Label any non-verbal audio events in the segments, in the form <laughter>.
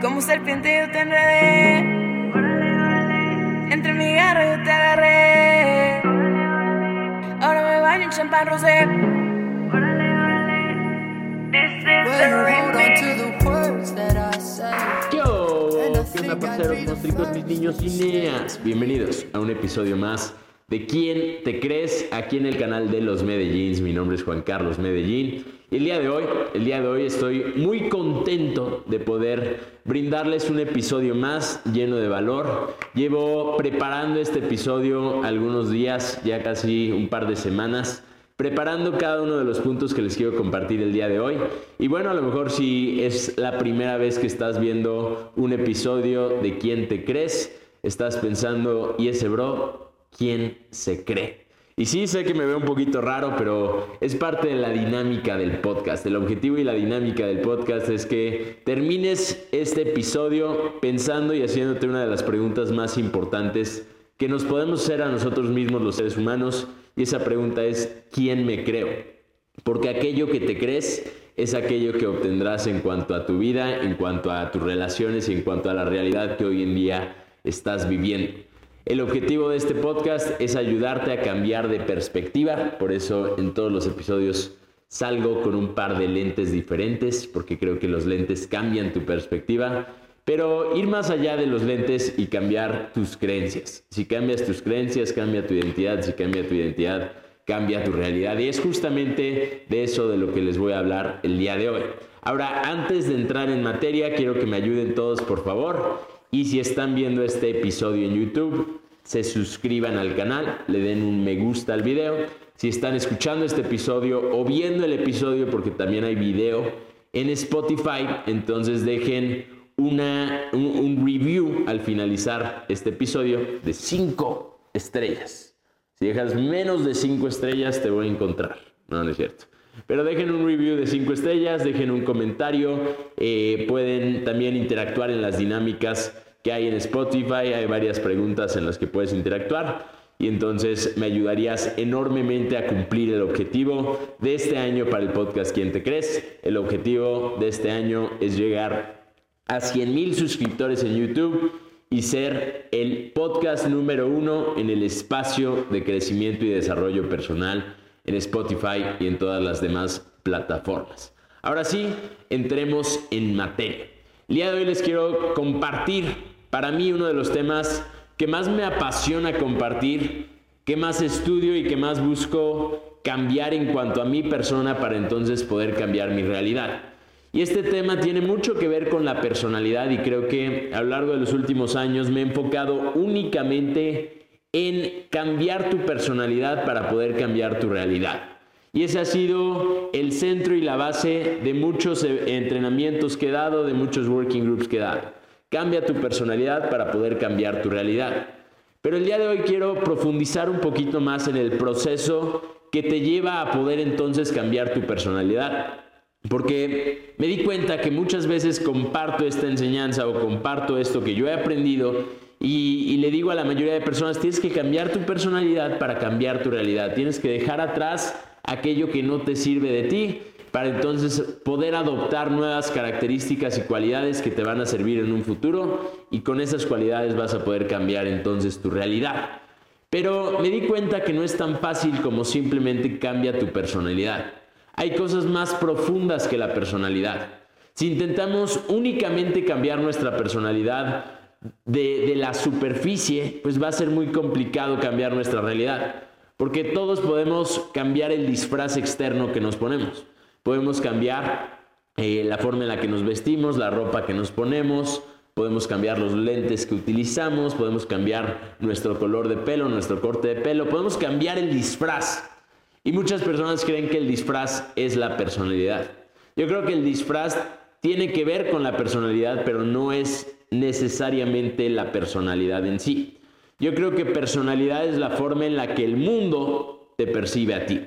Como serpiente yo te enredé. Entre mi garra yo te agarré. Ahora me baño en champán rosé. Yo, ¿qué onda, parceros, monstruos, mis niños cineas? Bienvenidos a un episodio más de ¿Quién te crees? Aquí en el canal de Los Medellín. Mi nombre es Juan Carlos Medellín. Y el día de hoy, el día de hoy estoy muy contento de poder brindarles un episodio más lleno de valor. Llevo preparando este episodio algunos días, ya casi un par de semanas preparando cada uno de los puntos que les quiero compartir el día de hoy. Y bueno, a lo mejor si es la primera vez que estás viendo un episodio de quién te crees, estás pensando, ¿y ese bro? ¿Quién se cree? Y sí, sé que me veo un poquito raro, pero es parte de la dinámica del podcast. El objetivo y la dinámica del podcast es que termines este episodio pensando y haciéndote una de las preguntas más importantes que nos podemos hacer a nosotros mismos los seres humanos y esa pregunta es, ¿quién me creo? Porque aquello que te crees es aquello que obtendrás en cuanto a tu vida, en cuanto a tus relaciones y en cuanto a la realidad que hoy en día estás viviendo. El objetivo de este podcast es ayudarte a cambiar de perspectiva, por eso en todos los episodios salgo con un par de lentes diferentes, porque creo que los lentes cambian tu perspectiva pero ir más allá de los lentes y cambiar tus creencias. Si cambias tus creencias, cambia tu identidad. Si cambia tu identidad, cambia tu realidad. Y es justamente de eso de lo que les voy a hablar el día de hoy. Ahora, antes de entrar en materia, quiero que me ayuden todos, por favor. Y si están viendo este episodio en YouTube, se suscriban al canal, le den un me gusta al video. Si están escuchando este episodio o viendo el episodio, porque también hay video en Spotify, entonces dejen una, un, review al finalizar este episodio de 5 estrellas. Si dejas menos de 5 estrellas, te voy a encontrar. No, no es cierto. Pero dejen un review de 5 estrellas, dejen un comentario, eh, pueden también interactuar en las dinámicas que hay en Spotify, hay varias preguntas en las que puedes interactuar y entonces me ayudarías enormemente a cumplir el objetivo de este año para el podcast ¿Quién te crees? El objetivo de este año es llegar a 100 mil suscriptores en YouTube y ser el podcast número uno en el espacio de crecimiento y desarrollo personal en Spotify y en todas las demás plataformas. Ahora sí, entremos en materia. El día de hoy les quiero compartir para mí uno de los temas que más me apasiona compartir, que más estudio y que más busco cambiar en cuanto a mi persona para entonces poder cambiar mi realidad. Y este tema tiene mucho que ver con la personalidad y creo que a lo largo de los últimos años me he enfocado únicamente en cambiar tu personalidad para poder cambiar tu realidad. Y ese ha sido el centro y la base de muchos e, entrenamientos que he dado, de muchos working groups que he dado. Cambia tu personalidad para poder cambiar tu realidad. Pero el día de hoy quiero profundizar un poquito más en el proceso que te lleva a poder entonces cambiar tu personalidad. Porque me di cuenta que muchas veces comparto esta enseñanza o comparto esto que yo he aprendido y, le digo a la mayoría de personas, tienes que cambiar tu personalidad para cambiar tu realidad. Tienes que dejar atrás aquello que no te sirve de ti para entonces poder adoptar nuevas características y cualidades que te van a servir en un futuro y con esas cualidades vas a poder cambiar entonces tu realidad. Pero me di cuenta que no es tan fácil como simplemente cambia tu personalidad. Hay cosas más profundas que la personalidad. Si intentamos únicamente cambiar nuestra personalidad de, la superficie, pues va a ser muy complicado cambiar nuestra realidad. Porque todos podemos cambiar el disfraz externo que nos ponemos. Podemos cambiar eh, la forma en la que nos vestimos, la ropa que nos ponemos, podemos cambiar los lentes que utilizamos, podemos cambiar nuestro color de pelo, nuestro corte de pelo, podemos cambiar el disfraz. Y muchas personas creen que el disfraz es la personalidad. Yo creo que el disfraz tiene que ver con la personalidad, pero no es necesariamente la personalidad en sí. Yo creo que personalidad es la forma en la que el mundo te percibe a ti.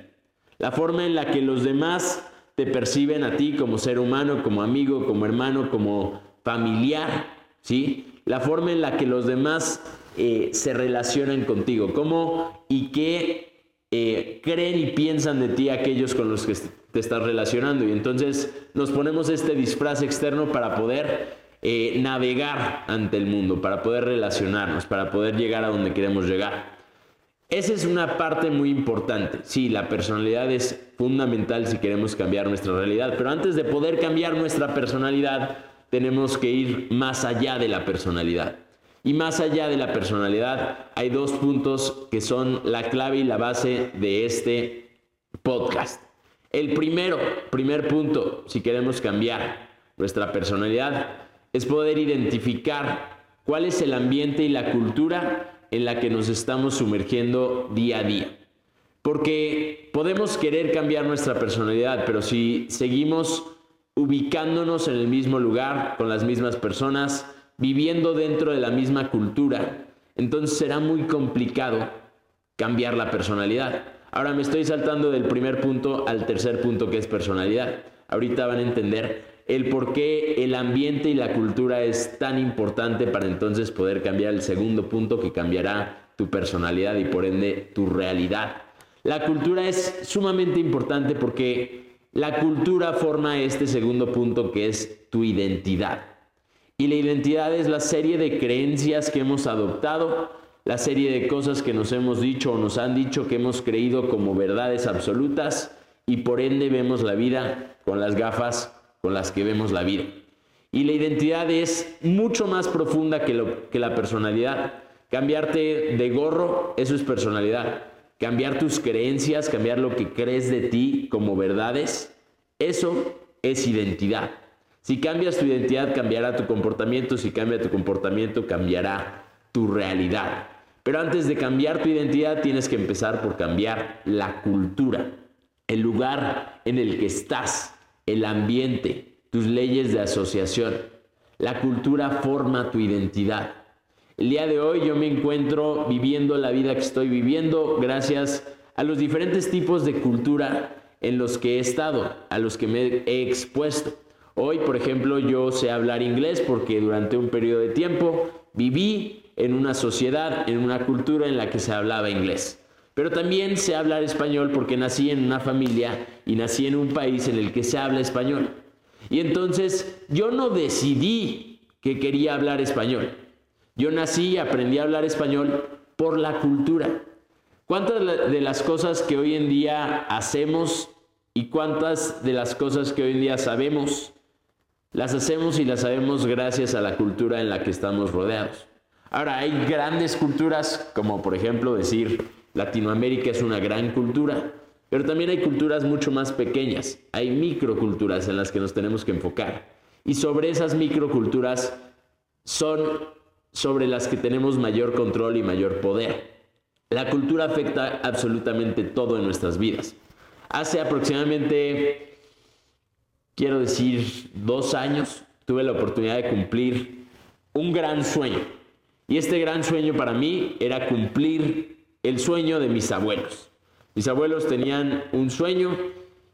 La forma en la que los demás te perciben a ti como ser humano, como amigo, como hermano, como familiar, ¿sí? La forma en la que los demás eh, se relacionan contigo, cómo y qué eh, creen y piensan de ti aquellos con los que te estás relacionando. Y entonces nos ponemos este disfraz externo para poder eh, navegar ante el mundo, para poder relacionarnos, para poder llegar a donde queremos llegar. Esa es una parte muy importante. Sí, la personalidad es fundamental si queremos cambiar nuestra realidad, pero antes de poder cambiar nuestra personalidad, tenemos que ir más allá de la personalidad. Y más allá de la personalidad, hay dos puntos que son la clave y la base de este podcast. El primero, primer punto, si queremos cambiar nuestra personalidad, es poder identificar cuál es el ambiente y la cultura en la que nos estamos sumergiendo día a día. Porque podemos querer cambiar nuestra personalidad, pero si seguimos ubicándonos en el mismo lugar, con las mismas personas, viviendo dentro de la misma cultura, entonces será muy complicado cambiar la personalidad. Ahora me estoy saltando del primer punto al tercer punto que es personalidad. Ahorita van a entender el por qué el ambiente y la cultura es tan importante para entonces poder cambiar el segundo punto que cambiará tu personalidad y por ende tu realidad. La cultura es sumamente importante porque la cultura forma este segundo punto que es tu identidad. Y la identidad es la serie de creencias que hemos adoptado, la serie de cosas que nos hemos dicho o nos han dicho que hemos creído como verdades absolutas y por ende vemos la vida con las gafas con las que vemos la vida. Y la identidad es mucho más profunda que, lo, que la personalidad. Cambiarte de gorro, eso es personalidad. Cambiar tus creencias, cambiar lo que crees de ti como verdades, eso es identidad. Si cambias tu identidad, cambiará tu comportamiento. Si cambia tu comportamiento, cambiará tu realidad. Pero antes de cambiar tu identidad, tienes que empezar por cambiar la cultura, el lugar en el que estás el ambiente, tus leyes de asociación. La cultura forma tu identidad. El día de hoy yo me encuentro viviendo la vida que estoy viviendo gracias a los diferentes tipos de cultura en los que he estado, a los que me he expuesto. Hoy, por ejemplo, yo sé hablar inglés porque durante un periodo de tiempo viví en una sociedad, en una cultura en la que se hablaba inglés. Pero también sé hablar español porque nací en una familia y nací en un país en el que se habla español. Y entonces yo no decidí que quería hablar español. Yo nací y aprendí a hablar español por la cultura. ¿Cuántas de las cosas que hoy en día hacemos y cuántas de las cosas que hoy en día sabemos, las hacemos y las sabemos gracias a la cultura en la que estamos rodeados? Ahora, hay grandes culturas, como por ejemplo decir, Latinoamérica es una gran cultura, pero también hay culturas mucho más pequeñas, hay microculturas en las que nos tenemos que enfocar. Y sobre esas microculturas son sobre las que tenemos mayor control y mayor poder. La cultura afecta absolutamente todo en nuestras vidas. Hace aproximadamente, quiero decir, dos años, tuve la oportunidad de cumplir un gran sueño. Y este gran sueño para mí era cumplir el sueño de mis abuelos. Mis abuelos tenían un sueño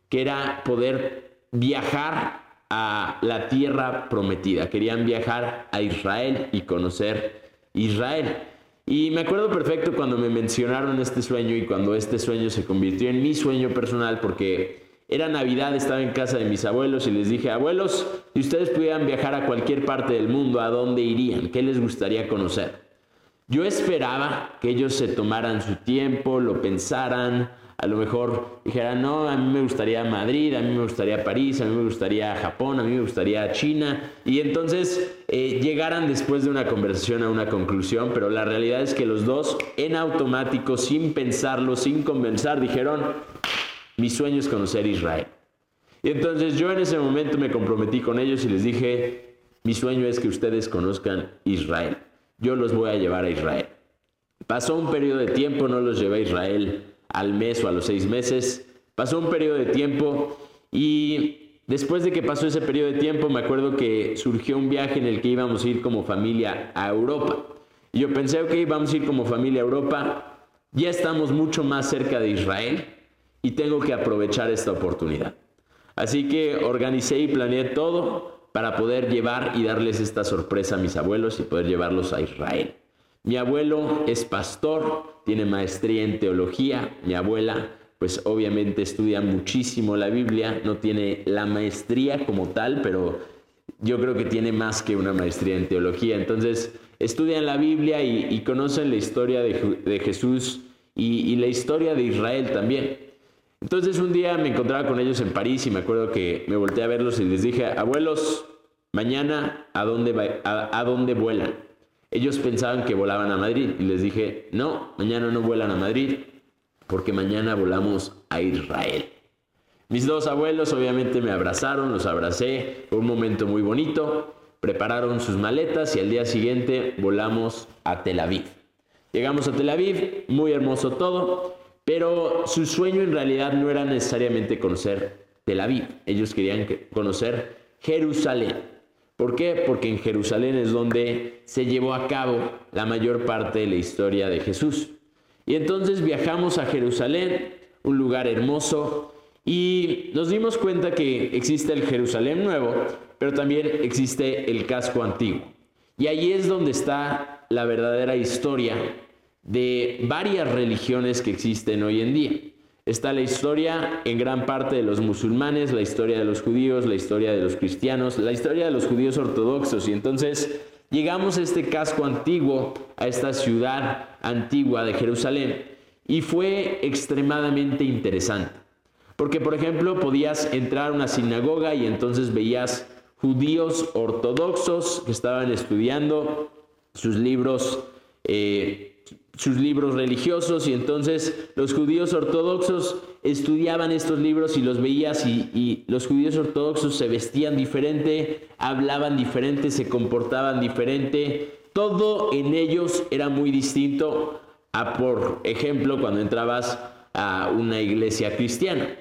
que era poder viajar a la tierra prometida. Querían viajar a Israel y conocer Israel. Y me acuerdo perfecto cuando me mencionaron este sueño y cuando este sueño se convirtió en mi sueño personal porque era Navidad, estaba en casa de mis abuelos y les dije, abuelos, si ustedes pudieran viajar a cualquier parte del mundo, ¿a dónde irían? ¿Qué les gustaría conocer? Yo esperaba que ellos se tomaran su tiempo, lo pensaran, a lo mejor dijeran, no, a mí me gustaría Madrid, a mí me gustaría París, a mí me gustaría Japón, a mí me gustaría China, y entonces eh, llegaran después de una conversación a una conclusión, pero la realidad es que los dos en automático, sin pensarlo, sin conversar, dijeron, mi sueño es conocer Israel. Y entonces yo en ese momento me comprometí con ellos y les dije, mi sueño es que ustedes conozcan Israel yo los voy a llevar a Israel. Pasó un periodo de tiempo, no los llevé a Israel al mes o a los seis meses. Pasó un periodo de tiempo y después de que pasó ese periodo de tiempo me acuerdo que surgió un viaje en el que íbamos a ir como familia a Europa. Y yo pensé, ok, vamos a ir como familia a Europa. Ya estamos mucho más cerca de Israel y tengo que aprovechar esta oportunidad. Así que organicé y planeé todo para poder llevar y darles esta sorpresa a mis abuelos y poder llevarlos a Israel. Mi abuelo es pastor, tiene maestría en teología, mi abuela pues obviamente estudia muchísimo la Biblia, no tiene la maestría como tal, pero yo creo que tiene más que una maestría en teología. Entonces, estudian la Biblia y, conocen la historia de, Jesús y, la historia de Israel también. Entonces, un día me encontraba con ellos en París y me acuerdo que me volteé a verlos y les dije, abuelos, mañana, ¿a dónde, a dónde vuelan? Ellos pensaban que volaban a Madrid y les dije, no, mañana no vuelan a Madrid porque mañana volamos a Israel. Mis dos abuelos obviamente me abrazaron, los abracé, fue un momento muy bonito, prepararon sus maletas y al día siguiente volamos a Tel Aviv. Llegamos a Tel Aviv, muy hermoso todo, pero su sueño en realidad no era necesariamente conocer Tel Aviv, ellos querían conocer Jerusalén. ¿Por qué? Porque en Jerusalén es donde se llevó a cabo la mayor parte de la historia de Jesús. Y entonces viajamos a Jerusalén, un lugar hermoso, y nos dimos cuenta que existe el Jerusalén nuevo, pero también existe el casco antiguo. Y ahí es donde está la verdadera historia de varias religiones que existen hoy en día. Está la historia en gran parte de los musulmanes, la historia de los judíos, la historia de los cristianos, la historia de los judíos ortodoxos. Y entonces llegamos a este casco antiguo, a esta ciudad antigua de Jerusalén, y fue extremadamente interesante. Porque, por ejemplo, podías entrar a una sinagoga y entonces veías judíos ortodoxos que estaban estudiando sus libros, eh, sus libros religiosos y entonces los judíos ortodoxos estudiaban estos libros y los veías y, y, los judíos ortodoxos se vestían diferente, hablaban diferente, se comportaban diferente, todo en ellos era muy distinto a, por ejemplo, cuando entrabas a una iglesia cristiana.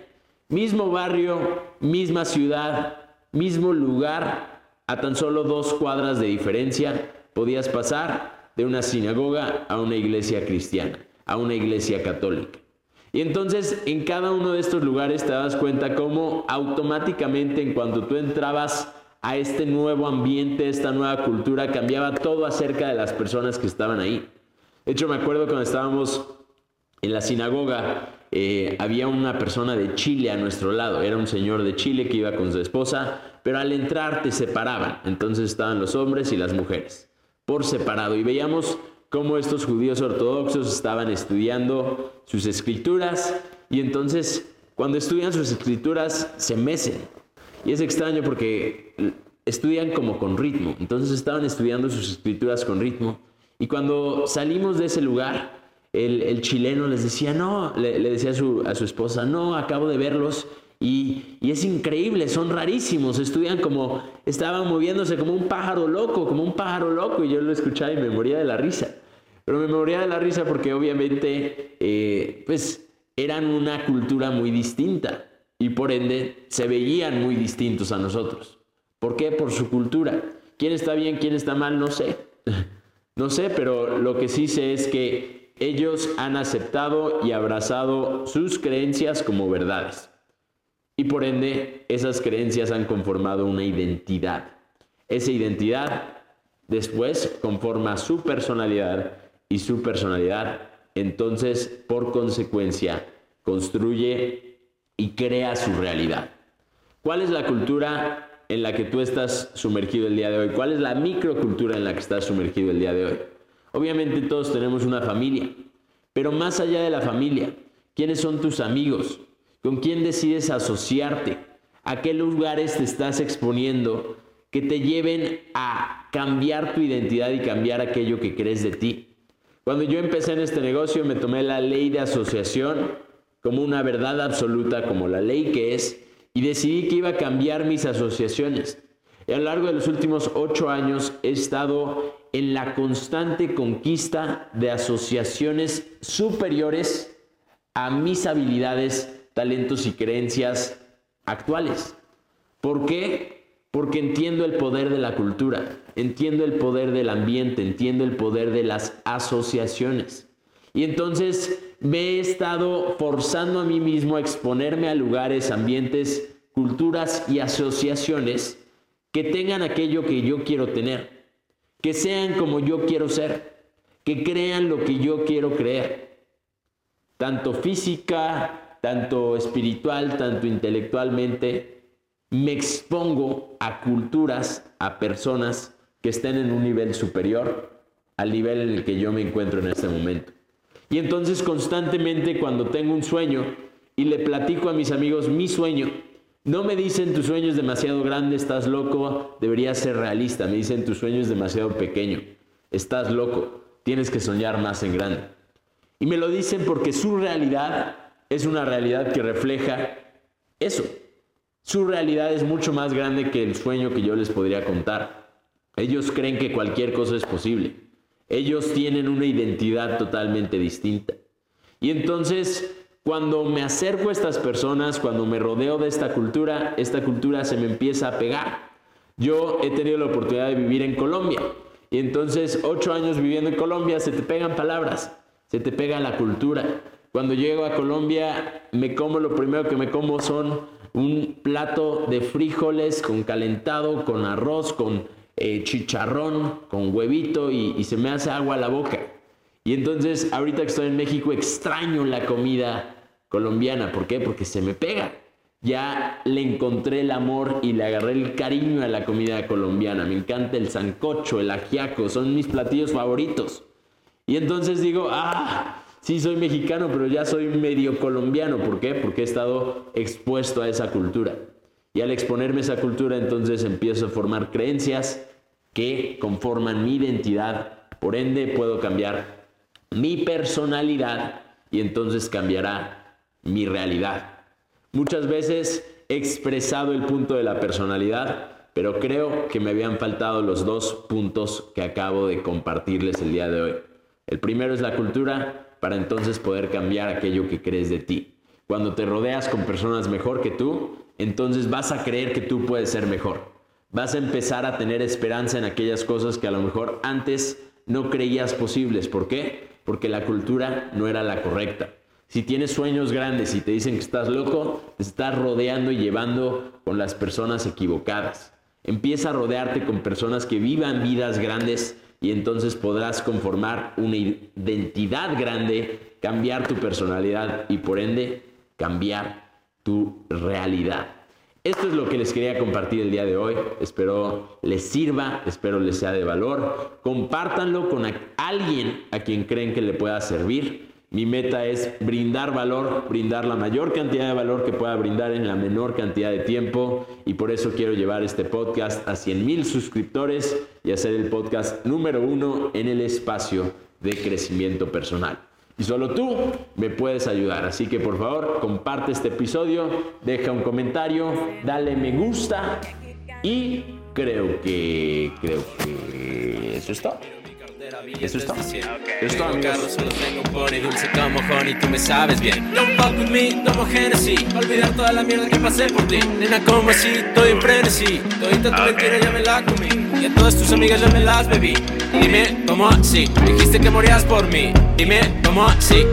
Mismo barrio, misma ciudad, mismo lugar, a tan solo dos cuadras de diferencia, podías pasar de una sinagoga a una iglesia cristiana, a una iglesia católica. Y entonces en cada uno de estos lugares te das cuenta cómo automáticamente en cuanto tú entrabas a este nuevo ambiente, esta nueva cultura, cambiaba todo acerca de las personas que estaban ahí. De hecho, me acuerdo cuando estábamos en la sinagoga, eh, había una persona de Chile a nuestro lado, era un señor de Chile que iba con su esposa, pero al entrar te separaban, entonces estaban los hombres y las mujeres, por separado, y veíamos cómo estos judíos ortodoxos estaban estudiando sus escrituras, y entonces cuando estudian sus escrituras se mecen, y es extraño porque estudian como con ritmo, entonces estaban estudiando sus escrituras con ritmo, y cuando salimos de ese lugar, el, chileno les decía, no, le, decía a su, a su, esposa, no, acabo de verlos y, es increíble, son rarísimos, estudian como, estaban moviéndose como un pájaro loco, como un pájaro loco, y yo lo escuchaba y me moría de la risa. Pero me moría de la risa porque obviamente, eh, pues, eran una cultura muy distinta y por ende se veían muy distintos a nosotros. ¿Por qué? Por su cultura. ¿Quién está bien, quién está mal? No sé. <laughs> No sé, pero lo que sí sé es que ellos han aceptado y abrazado sus creencias como verdades. Y por ende, esas creencias han conformado una identidad. Esa identidad después conforma su personalidad y su personalidad entonces, por consecuencia, construye y crea su realidad. ¿Cuál es la cultura en la que tú estás sumergido el día de hoy? ¿Cuál es la microcultura en la que estás sumergido el día de hoy? Obviamente todos tenemos una familia, pero más allá de la familia, ¿quiénes son tus amigos? ¿Con quién decides asociarte? ¿A qué lugares te estás exponiendo que te lleven a cambiar tu identidad y cambiar aquello que crees de ti? Cuando yo empecé en este negocio me tomé la ley de asociación como una verdad absoluta, como la ley que es, y decidí que iba a cambiar mis asociaciones. Y a lo largo de los últimos ocho años he estado en la constante conquista de asociaciones superiores a mis habilidades, talentos y creencias actuales. ¿Por qué? Porque entiendo el poder de la cultura, entiendo el poder del ambiente, entiendo el poder de las asociaciones. Y entonces me he estado forzando a mí mismo a exponerme a lugares, ambientes, culturas y asociaciones que tengan aquello que yo quiero tener que sean como yo quiero ser, que crean lo que yo quiero creer, tanto física, tanto espiritual, tanto intelectualmente, me expongo a culturas, a personas que estén en un nivel superior al nivel en el que yo me encuentro en este momento. Y entonces constantemente cuando tengo un sueño y le platico a mis amigos mi sueño, no me dicen tu sueño es demasiado grande, estás loco, deberías ser realista. Me dicen tu sueño es demasiado pequeño, estás loco, tienes que soñar más en grande. Y me lo dicen porque su realidad es una realidad que refleja eso. Su realidad es mucho más grande que el sueño que yo les podría contar. Ellos creen que cualquier cosa es posible. Ellos tienen una identidad totalmente distinta. Y entonces cuando me acerco a estas personas, cuando me rodeo de esta cultura, esta cultura se me empieza a pegar. Yo he tenido la oportunidad de vivir en Colombia y entonces ocho años viviendo en Colombia se te pegan palabras, se te pega la cultura. Cuando llego a Colombia me como lo primero que me como son un plato de frijoles con calentado, con arroz, con eh, chicharrón, con huevito y, se me hace agua a la boca. Y entonces ahorita que estoy en México extraño la comida colombiana. ¿Por qué? Porque se me pega. Ya le encontré el amor y le agarré el cariño a la comida colombiana. Me encanta el sancocho, el ajiaco, son mis platillos favoritos. Y entonces digo, ah, sí soy mexicano, pero ya soy medio colombiano. ¿Por qué? Porque he estado expuesto a esa cultura. Y al exponerme a esa cultura, entonces empiezo a formar creencias que conforman mi identidad. Por ende, puedo cambiar mi personalidad y entonces cambiará mi realidad. Muchas veces he expresado el punto de la personalidad, pero creo que me habían faltado los dos puntos que acabo de compartirles el día de hoy. El primero es la cultura para entonces poder cambiar aquello que crees de ti. Cuando te rodeas con personas mejor que tú, entonces vas a creer que tú puedes ser mejor. Vas a empezar a tener esperanza en aquellas cosas que a lo mejor antes no creías posibles. ¿Por qué? Porque la cultura no era la correcta. Si tienes sueños grandes y te dicen que estás loco, te estás rodeando y llevando con las personas equivocadas. Empieza a rodearte con personas que vivan vidas grandes y entonces podrás conformar una identidad grande, cambiar tu personalidad y por ende cambiar tu realidad. Esto es lo que les quería compartir el día de hoy. Espero les sirva, espero les sea de valor. Compártanlo con alguien a quien creen que le pueda servir. Mi meta es brindar valor, brindar la mayor cantidad de valor que pueda brindar en la menor cantidad de tiempo y por eso quiero llevar este podcast a 100 mil suscriptores y hacer el podcast número uno en el espacio de crecimiento personal. Y solo tú me puedes ayudar, así que por favor comparte este episodio, deja un comentario, dale me gusta y creo que creo que eso es todo. Eso es todo. Eso es todo, amigos. Solo tengo pony dulce como honey, tú me sabes bien. Don't fuck with me, tomo Genesis. Olvidar toda la mierda que pasé por ti. Nena, como así, estoy en frenesí. Todita tu mentira ya me la comí. Y a todas tus amigas ya me las bebí. Dime, ¿cómo así? Dijiste que morías por mí. Dime, ¿cómo así?